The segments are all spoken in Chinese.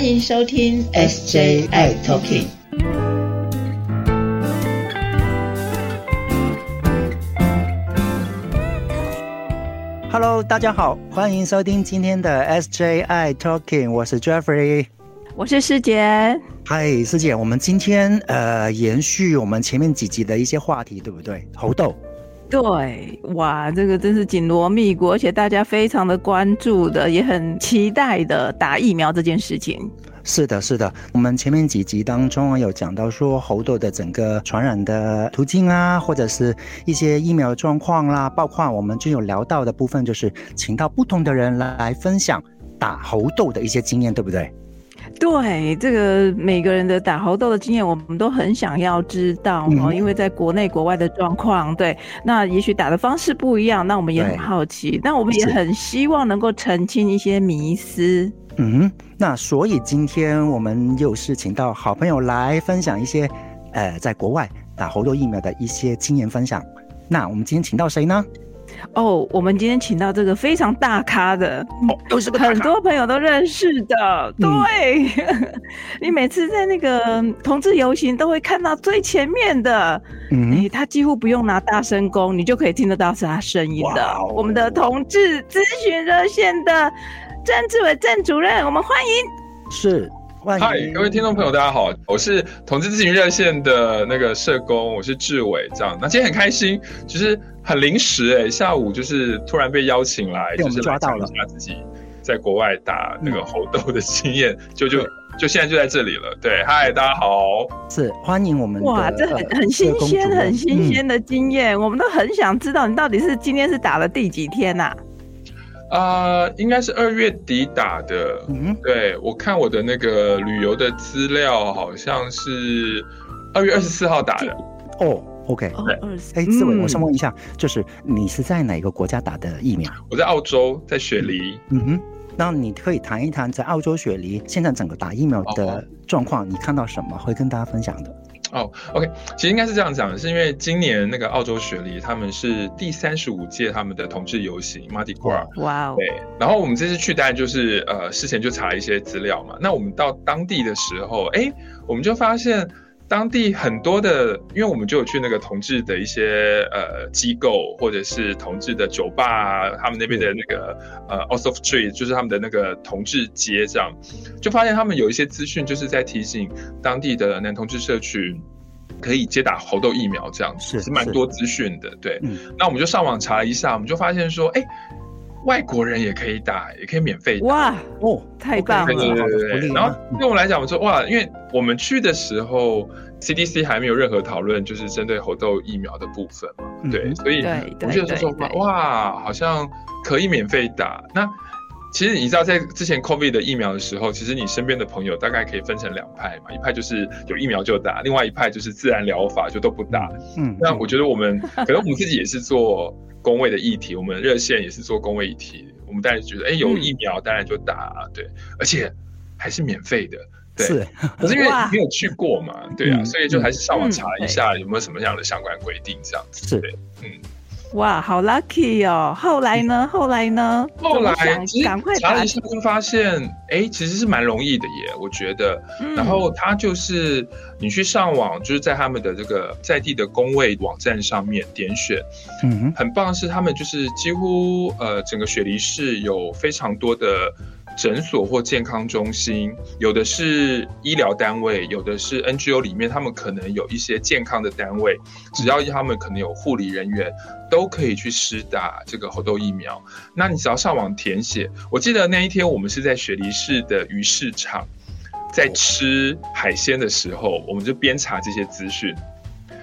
欢迎收听 SJI Talking。Hello，大家好，欢迎收听今天的 SJI Talking，我是 Jeffrey，我是师姐。嗨，师姐，我们今天呃延续我们前面几集的一些话题，对不对？猴痘。对，哇，这个真是紧锣密鼓，而且大家非常的关注的，也很期待的打疫苗这件事情。是的，是的，我们前面几集当中有讲到说猴痘的整个传染的途径啊，或者是一些疫苗状况啦，包括我们就有聊到的部分，就是请到不同的人来分享打猴痘的一些经验，对不对？对这个每个人的打猴痘的经验，我们都很想要知道哦，因为在国内国外的状况，对，那也许打的方式不一样，那我们也很好奇，但我们也很希望能够澄清一些迷思。嗯，那所以今天我们又是请到好朋友来分享一些，呃，在国外打猴痘疫苗的一些经验分享。那我们今天请到谁呢？哦，我们今天请到这个非常大咖的，都是很多朋友都认识的。对，你每次在那个同志游行都会看到最前面的，哎，他几乎不用拿大声公，你就可以听得到是他声音的。我们的同志咨询热线的郑志伟郑主任，我们欢迎。是。嗨，各位听众朋友，大家好，我是同志咨询热线的那个社工，我是志伟，这样。那今天很开心，就是很临时哎，下午就是突然被邀请来，就是抓到了下自己在国外打那个 猴痘的经验，就就就现在就在这里了。对，嗨，大家好，是欢迎我们。哇，这很很新鲜，很新鲜的经验，我们都很想知道你到底是今天是打了第几天呐？啊，应该是二月底打的。嗯，对我看我的那个旅游的资料，好像是二月二十四号打的。哦，OK，对。哎，志伟，我想问一下，就是你是在哪个国家打的疫苗？我在澳洲，在雪梨。嗯哼，那你可以谈一谈在澳洲雪梨现在整个打疫苗的状况，你看到什么会跟大家分享的？哦，OK，其实应该是这样讲，是因为今年那个澳洲雪梨他们是第三十五届他们的同志游行 Mardi Gras，哇哦，对，然后我们这次去当然就是呃事前就查了一些资料嘛，那我们到当地的时候，哎，我们就发现当地很多的，因为我们就有去那个同志的一些呃机构或者是同志的酒吧啊，他们那边的那个呃 Off Street，就是他们的那个同志街这样，就发现他们有一些资讯就是在提醒当地的男同志社群。可以接打猴痘疫苗，这样子是蛮多资讯的。对，那我们就上网查了一下，我们就发现说，哎，外国人也可以打，也可以免费。哇哦，太棒了！对对对。然后对我们来讲，我说哇，因为我们去的时候，CDC 还没有任何讨论，就是针对猴痘疫苗的部分嘛。对，所以我们就说哇，好像可以免费打。那其实你知道，在之前 COVID 的疫苗的时候，其实你身边的朋友大概可以分成两派嘛，一派就是有疫苗就打，另外一派就是自然疗法就都不打。嗯，那我觉得我们 可能我们自己也是做工位的议题，我们热线也是做工位议题，我们当然觉得，哎，有疫苗当然就打，对，而且还是免费的，对。是，可是因为没有去过嘛，对啊，所以就还是上网查一下有没有什么样的相关规定这样子。是，嗯。哇，好 lucky 哦！后来呢？后来呢？后来赶快查了一下，就发现，哎，其实是蛮容易的耶，我觉得。然后他就是你去上网，就是在他们的这个在地的工位网站上面点选，嗯，很棒是他们就是几乎呃整个雪梨市有非常多的。诊所或健康中心，有的是医疗单位，有的是 NGO 里面，他们可能有一些健康的单位，只要他们可能有护理人员，都可以去施打这个猴痘疫苗。那你只要上网填写。我记得那一天我们是在雪梨市的鱼市场，在吃海鲜的时候，我们就边查这些资讯。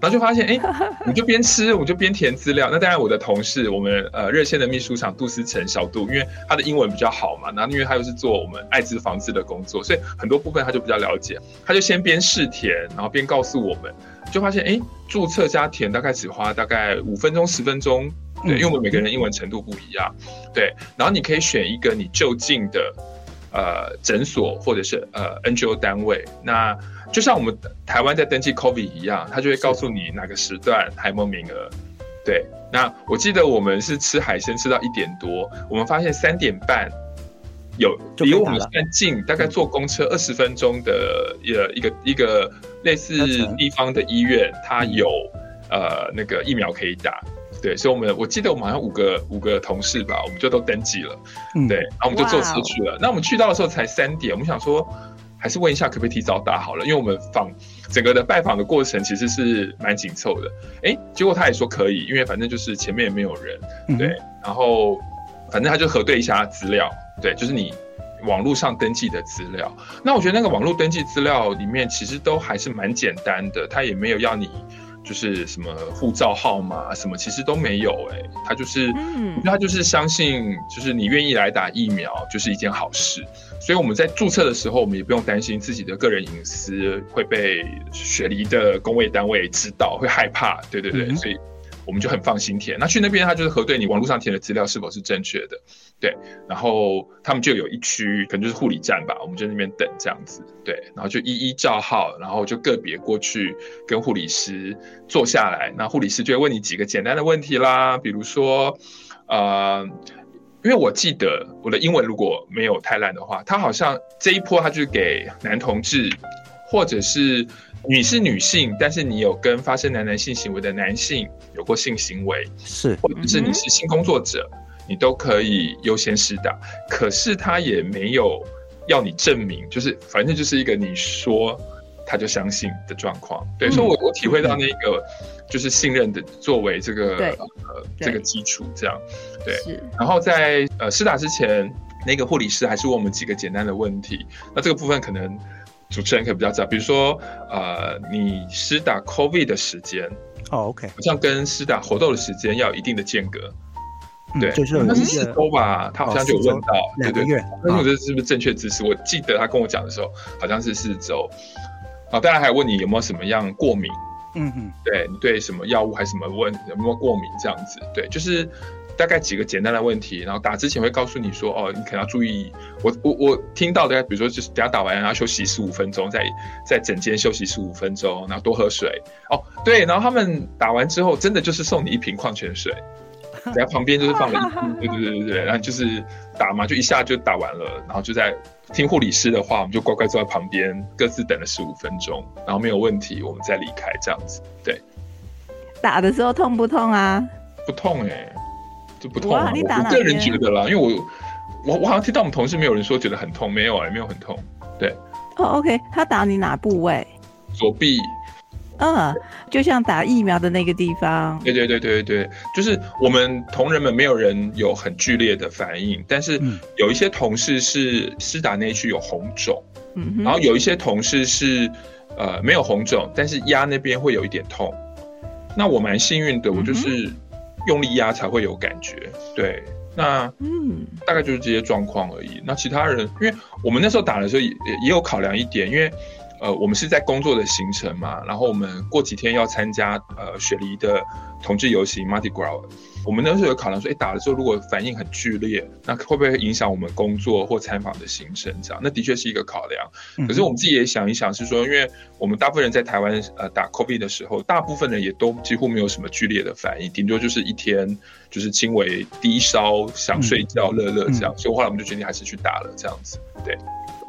然后就发现，哎，你就边吃，我就边填资料。那当然，我的同事，我们呃热线的秘书长杜思成小杜，因为他的英文比较好嘛，然后因为他又是做我们艾滋防治的工作，所以很多部分他就比较了解。他就先边试填，然后边告诉我们，就发现，哎，注册加填大概只花大概五分钟十分钟，对，因为我们每个人英文程度不一样，对。然后你可以选一个你就近的呃诊所或者是呃 NGO 单位，那。就像我们台湾在登记 COVID 一样，他就会告诉你哪个时段还有没有名额。对，那我记得我们是吃海鲜吃到一点多，我们发现三点半有离我们算近，大概坐公车二十分钟的一一个一个类似地方的医院，它有呃那个疫苗可以打。对，所以我们我记得我们好像五个五个同事吧，我们就都登记了。对，然后我们就坐车去了。那我们去到的时候才三点，我们想说还是问一下可不可以提早打好了，因为我们访整个的拜访的过程其实是蛮紧凑的。哎，结果他也说可以，因为反正就是前面也没有人。对，然后反正他就核对一下资料，对，就是你网络上登记的资料。那我觉得那个网络登记资料里面其实都还是蛮简单的，他也没有要你。就是什么护照号码什么，其实都没有哎，他就是，嗯，他就是相信，就是你愿意来打疫苗，就是一件好事。所以我们在注册的时候，我们也不用担心自己的个人隐私会被雪梨的工位单位知道，会害怕。对对对，所以。我们就很放心填，那去那边他就是核对你网络上填的资料是否是正确的，对，然后他们就有一区可能就是护理站吧，我们就那边等这样子，对，然后就一一叫号，然后就个别过去跟护理师坐下来，那护理师就会问你几个简单的问题啦，比如说，呃，因为我记得我的英文如果没有太烂的话，他好像这一波他就给男同志或者是。你是女性，但是你有跟发生男男性行为的男性有过性行为，是，或者是你是性工作者，你都可以优先施打。可是他也没有要你证明，就是反正就是一个你说他就相信的状况。对，所以我我体会到那个就是信任的作为这个呃这个基础，这样对。然后在呃施打之前，那个护理师还是问我们几个简单的问题，那这个部分可能。主持人可以比较知道，比如说，呃，你施打 COVID 的时间，哦，OK，好像跟施打活动的时间要有一定的间隔，对，就是那是四周吧，他好像就有问到，两个月，那我觉得是不是正确知识？我记得他跟我讲的时候，好像是四周，啊，当然还问你有没有什么样过敏，嗯嗯，对你对什么药物还是什么问有没有过敏这样子，对，就是。大概几个简单的问题，然后打之前会告诉你说，哦，你可能要注意。我我我听到的，比如说就是等下打完，然后休息十五分钟，在在整间休息十五分钟，然后多喝水。哦，对，然后他们打完之后，真的就是送你一瓶矿泉水，在旁边就是放了一，对对对对对，然后就是打嘛，就一下就打完了，然后就在听护理师的话，我们就乖乖坐在旁边，各自等了十五分钟，然后没有问题，我们再离开这样子。对，打的时候痛不痛啊？不痛哎。就不痛，我个人觉得啦，因为我我我好像听到我们同事没有人说觉得很痛，没有啊，没有很痛，对。哦，OK，他打你哪部位？左臂。嗯，就像打疫苗的那个地方。对对对对对就是我们同仁们没有人有很剧烈的反应，但是有一些同事是施打那区有红肿，嗯，然后有一些同事是呃没有红肿，但是压那边会有一点痛。那我蛮幸运的，我就是。用力压才会有感觉，对，那嗯，大概就是这些状况而已。那其他人，因为我们那时候打的时候也也有考量一点，因为。呃，我们是在工作的行程嘛，然后我们过几天要参加呃雪梨的同志游行 Mardi Gras，我们那时候有考量说，哎，打的时候如果反应很剧烈，那会不会影响我们工作或参访的行程？这样，那的确是一个考量。可是我们自己也想一想，是说，因为我们大部分人在台湾呃打 COVID 的时候，大部分人也都几乎没有什么剧烈的反应，顶多就是一天就是轻微低烧、想睡觉、乐乐这样，所以后来我们就决定还是去打了这样子，对。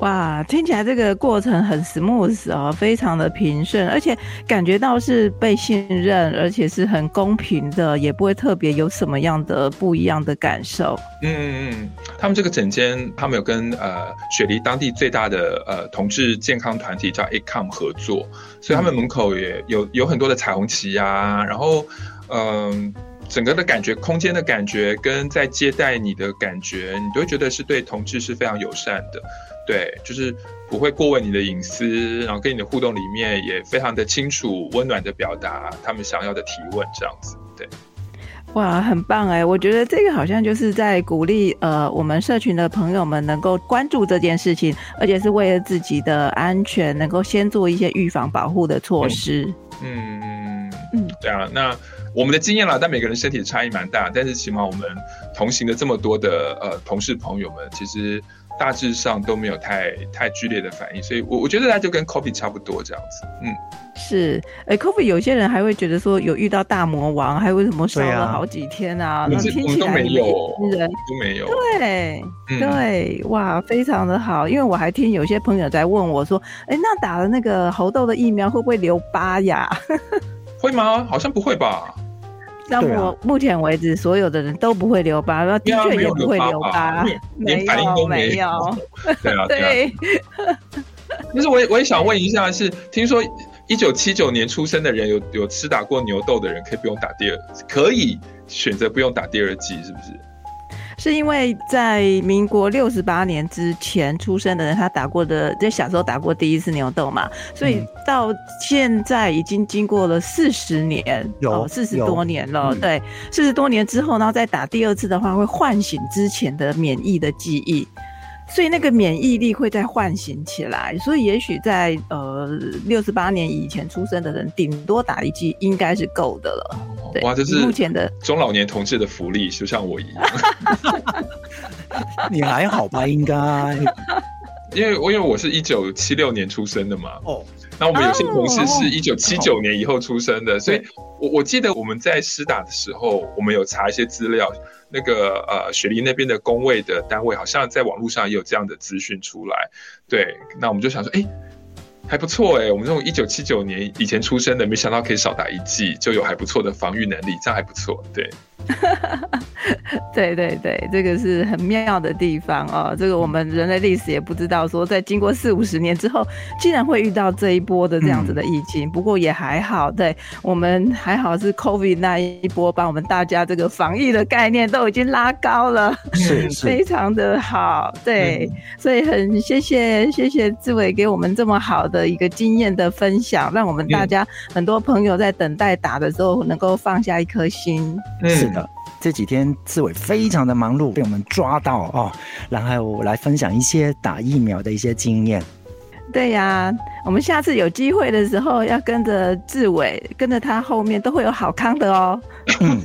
哇，听起来这个过程很 smooth 哦，非常的平顺，而且感觉到是被信任，而且是很公平的，也不会特别有什么样的不一样的感受。嗯嗯嗯，他们这个整间，他们有跟呃雪梨当地最大的呃同志健康团体叫 ACOM 合作，所以他们门口也有有很多的彩虹旗啊，然后嗯，整个的感觉，空间的感觉，跟在接待你的感觉，你都会觉得是对同志是非常友善的。对，就是不会过问你的隐私，然后跟你的互动里面也非常的清楚、温暖的表达他们想要的提问，这样子。对，哇，很棒哎！我觉得这个好像就是在鼓励呃我们社群的朋友们能够关注这件事情，而且是为了自己的安全，能够先做一些预防保护的措施。嗯嗯嗯，对啊，那。我们的经验啦，但每个人身体差异蛮大，但是起码我们同行的这么多的呃同事朋友们，其实大致上都没有太太剧烈的反应，所以我我觉得它就跟 COVID 差不多这样子，嗯。是，哎，COVID 有些人还会觉得说有遇到大魔王，还为什么烧了好几天啊？那听起来没有人都没有，对对，哇，非常的好。因为我还听有些朋友在问我说，哎，那打了那个猴痘的疫苗会不会留疤呀？会吗？好像不会吧。那我目前为止，所有的人都不会留疤，的确也不会留疤，连反应都没有。对啊，对。但是我也我也想问一下，是听说。一九七九年出生的人有有吃打过牛痘的人，可以不用打第二，可以选择不用打第二剂，是不是？是因为在民国六十八年之前出生的人，他打过的在小时候打过第一次牛痘嘛，所以到现在已经经过了四十年，有四十多年了。对，四十多年之后，然后再打第二次的话，会唤醒之前的免疫的记忆。所以那个免疫力会再唤醒起来，所以也许在呃六十八年以前出生的人，顶多打一剂应该是够的了。哇，这是目前的中老年同志的福利，就像我一样。你还好吧？应该，因为我因为我是一九七六年出生的嘛。哦。那我们有些同事是一九七九年以后出生的，所以我我记得我们在施打的时候，我们有查一些资料。那个呃，雪梨那边的工位的单位，好像在网络上也有这样的资讯出来。对，那我们就想说，哎，还不错哎，我们这种一九七九年以前出生的，没想到可以少打一剂，就有还不错的防御能力，这样还不错。对。对对对，这个是很妙的地方哦。这个我们人类历史也不知道，说在经过四五十年之后，竟然会遇到这一波的这样子的疫情。不过也还好，对我们还好是 COVID 那一波，把我们大家这个防疫的概念都已经拉高了，是非常的好。对，所以很谢谢谢谢志伟给我们这么好的一个经验的分享，让我们大家很多朋友在等待打的时候能够放下一颗心。是的。这几天志伟非常的忙碌，被我们抓到哦，然后来分享一些打疫苗的一些经验。对呀，我们下次有机会的时候，要跟着志伟，跟着他后面都会有好康的哦。嗯，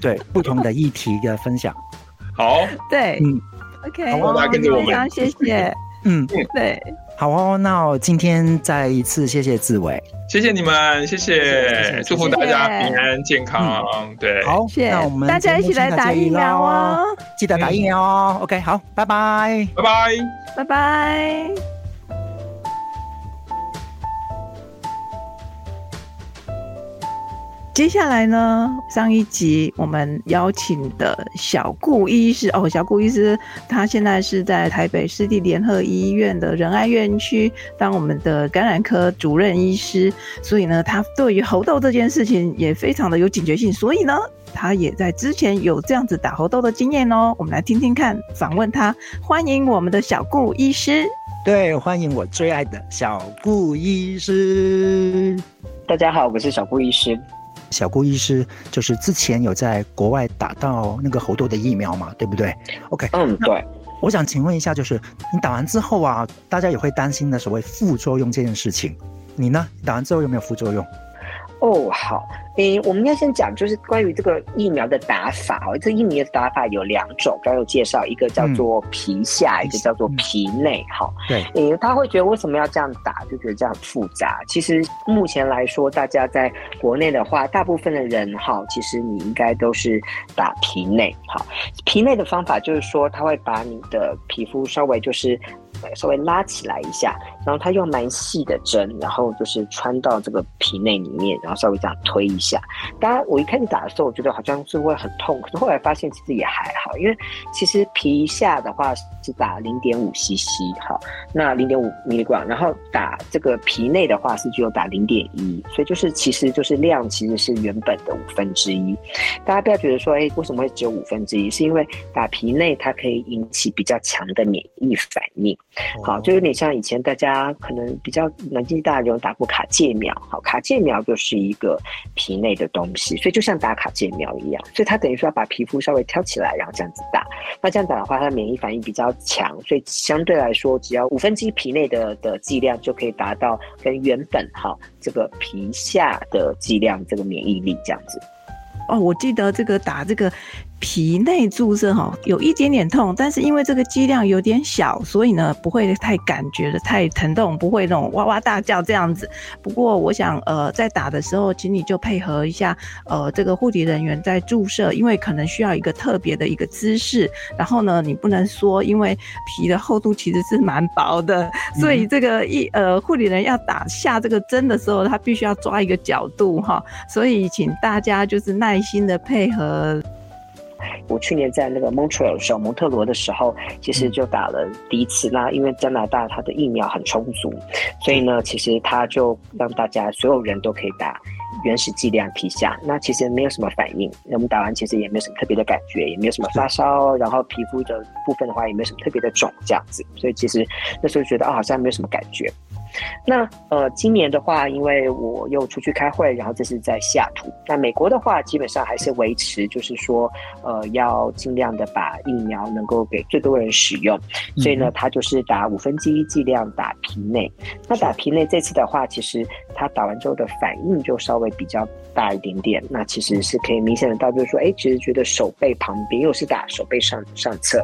对，不同的议题的分享。好，对，嗯，OK，非常谢谢。嗯，对。好哦，那我今天再一次谢谢志伟，谢谢你们，谢谢，祝福大家平安健康。对，好，那我们大家一起来打疫苗哦，记得打疫苗哦。OK，好，拜拜，拜拜，拜拜。接下来呢？上一集我们邀请的小顾医师哦，小顾医师他现在是在台北市立联合医院的仁爱院区当我们的感染科主任医师，所以呢，他对于猴痘这件事情也非常的有警觉性，所以呢，他也在之前有这样子打猴痘的经验哦。我们来听听看，访问他，欢迎我们的小顾医师。对，欢迎我最爱的小顾医师。大家好，我是小顾医师。小顾医师就是之前有在国外打到那个猴痘的疫苗嘛，对不对？OK，嗯，对。我想请问一下，就是你打完之后啊，大家也会担心的所谓副作用这件事情，你呢？打完之后有没有副作用？哦，好。诶，我们要先讲，就是关于这个疫苗的打法哦。这疫苗的打法有两种，刚刚有介绍，一个叫做皮下，一个叫做皮内。哈，对。诶，他会觉得为什么要这样打，就觉得这样复杂。其实目前来说，大家在国内的话，大部分的人哈，其实你应该都是打皮内。哈，皮内的方法就是说，他会把你的皮肤稍微就是稍微拉起来一下，然后他用蛮细的针，然后就是穿到这个皮内里面，然后稍微这样推一。下，当然我一开始打的时候，我觉得好像是会很痛，可是后来发现其实也还好，因为其实皮下的话是打零点五 CC，好，那零点五 m i l 然后打这个皮内的话是只有打零点一，所以就是其实就是量其实是原本的五分之一。大家不要觉得说，哎，为什么会只有五分之一？是因为打皮内它可以引起比较强的免疫反应，好，就有点像以前大家可能比较年纪大的人打过卡介苗，好，卡介苗就是一个皮。内的东西，所以就像打卡介苗一样，所以它等于说要把皮肤稍微挑起来，然后这样子打。那这样打的话，它的免疫反应比较强，所以相对来说，只要五分之一皮内的的剂量就可以达到跟原本哈这个皮下的剂量这个免疫力这样子。哦，我记得这个打这个。皮内注射哈，有一点点痛，但是因为这个剂量有点小，所以呢不会太感觉的太疼痛，不会那种哇哇大叫这样子。不过我想呃在打的时候，请你就配合一下呃这个护理人员在注射，因为可能需要一个特别的一个姿势，然后呢你不能说因为皮的厚度其实是蛮薄的，所以这个一呃护理人要打下这个针的时候，他必须要抓一个角度哈，所以请大家就是耐心的配合。我去年在那个 Montreal 的时候，蒙特罗的时候，其实就打了第一次。那因为加拿大它的疫苗很充足，所以呢，其实它就让大家所有人都可以打原始剂量皮下。那其实没有什么反应，我们打完其实也没有什么特别的感觉，也没有什么发烧，然后皮肤的部分的话也没有什么特别的肿这样子。所以其实那时候觉得啊，好像没有什么感觉。那呃，今年的话，因为我又出去开会，然后这是在西雅图。那美国的话，基本上还是维持，就是说，呃，要尽量的把疫苗能够给最多人使用。所以呢，他就是打五分之一剂量打皮内。那打皮内这次的话，其实他打完之后的反应就稍微比较大一点点。那其实是可以明显的到，就是说，哎，其实觉得手背旁边，又是打手背上上侧，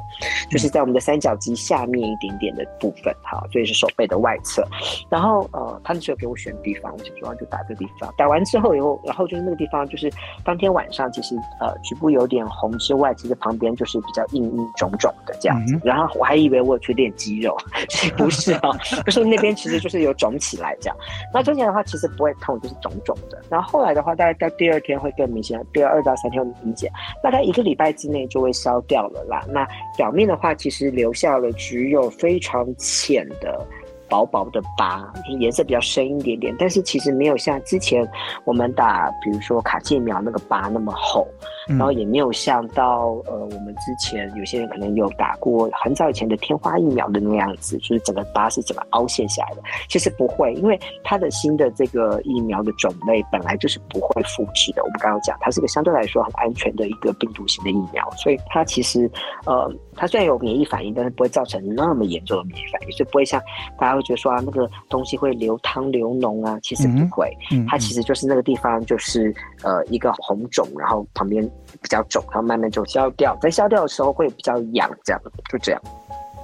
就是在我们的三角肌下面一点点的部分，哈，所以是手背的外侧。然后呃，他那时候给我选地方，我就主要就打这个地方。打完之后以后，然后就是那个地方，就是当天晚上其实呃局部有点红之外，其实旁边就是比较硬硬肿肿的这样子。然后我还以为我有去练肌肉，其实不是啊，就是那边其实就是有肿起来这样。那肿起来的话，其实不会痛，就是肿肿的。然后后来的话，大概到第二天会更明显，第二到三天会明显，大概一个礼拜之内就会消掉了啦。那表面的话，其实留下了只有非常浅的。薄薄的疤，就是颜色比较深一点点，但是其实没有像之前我们打，比如说卡介苗那个疤那么厚，然后也没有像到呃我们之前有些人可能有打过很早以前的天花疫苗的那样子，就是整个疤是整个凹陷下来的。其实不会，因为它的新的这个疫苗的种类本来就是不会复制的。我们刚刚讲，它是个相对来说很安全的一个病毒型的疫苗，所以它其实呃。它虽然有免疫反应，但是不会造成那么严重的免疫反应，所以不会像大家会觉得说啊，那个东西会流汤流脓啊，其实不会。它其实就是那个地方就是呃一个红肿，然后旁边比较肿，然后慢慢就消掉，在消掉的时候会比较痒，这样就这样。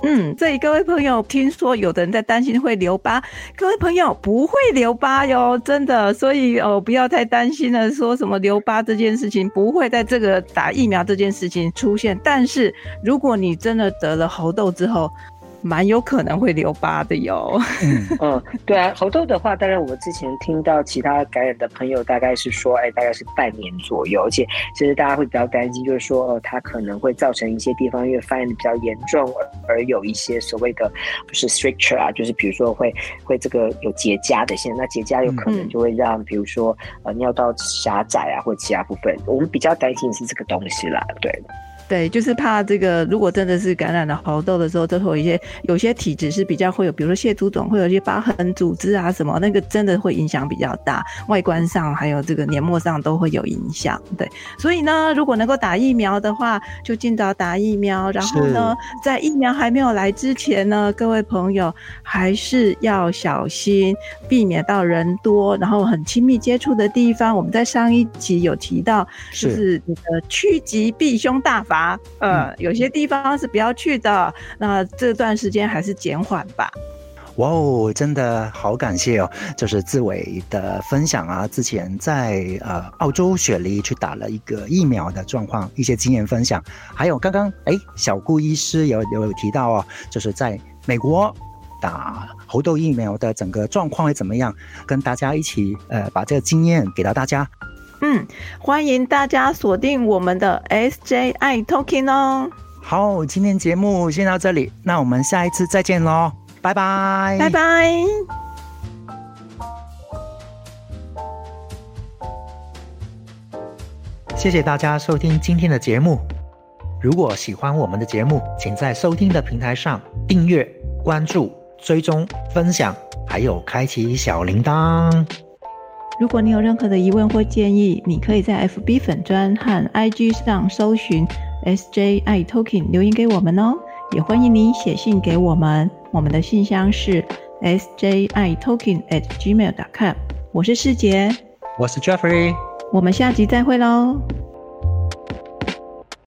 嗯，这里各位朋友，听说有的人在担心会留疤，各位朋友不会留疤哟，真的，所以哦不要太担心了，说什么留疤这件事情不会在这个打疫苗这件事情出现，但是如果你真的得了猴痘之后。蛮有可能会留疤的哟。嗯，对啊，猴痘的话，当然我之前听到其他感染的朋友大概是说，哎，大概是半年左右，而且其实大家会比较担心，就是说，哦，它可能会造成一些地方因为发炎的比较严重，而有一些所谓的不是 stricture 啊，就是比如说会会这个有结痂的现象，那结痂有可能就会让比如说呃尿道狭窄啊，或者其他部分，我们比较担心是这个东西啦，对。对，就是怕这个，如果真的是感染了猴痘的时候，就会有一些有些体质是比较会有，比如说蟹足肿，会有一些疤痕组织啊什么，那个真的会影响比较大，外观上还有这个黏膜上都会有影响。对，所以呢，如果能够打疫苗的话，就尽早打疫苗。然后呢，在疫苗还没有来之前呢，各位朋友还是要小心，避免到人多然后很亲密接触的地方。我们在上一集有提到，就是你的趋吉避凶大法。啊，呃，有些地方是不要去的，那这段时间还是减缓吧。哇哦，真的好感谢哦，就是志伟的分享啊，之前在呃澳洲雪梨去打了一个疫苗的状况，一些经验分享，还有刚刚哎小顾医师有有提到哦，就是在美国打猴痘疫苗的整个状况会怎么样，跟大家一起呃把这个经验给到大家。嗯，欢迎大家锁定我们的 SJI Talking 哦。好，今天节目先到这里，那我们下一次再见喽，拜拜，拜拜。谢谢大家收听今天的节目。如果喜欢我们的节目，请在收听的平台上订阅、关注、追踪、分享，还有开启小铃铛。如果你有任何的疑问或建议，你可以在 FB 粉专和 IG 上搜寻 SJI Talking 留言给我们哦。也欢迎你写信给我们，我们的信箱是 SJI Talking at gmail.com。我是世杰，我是 Jeffrey，我们下集再会喽。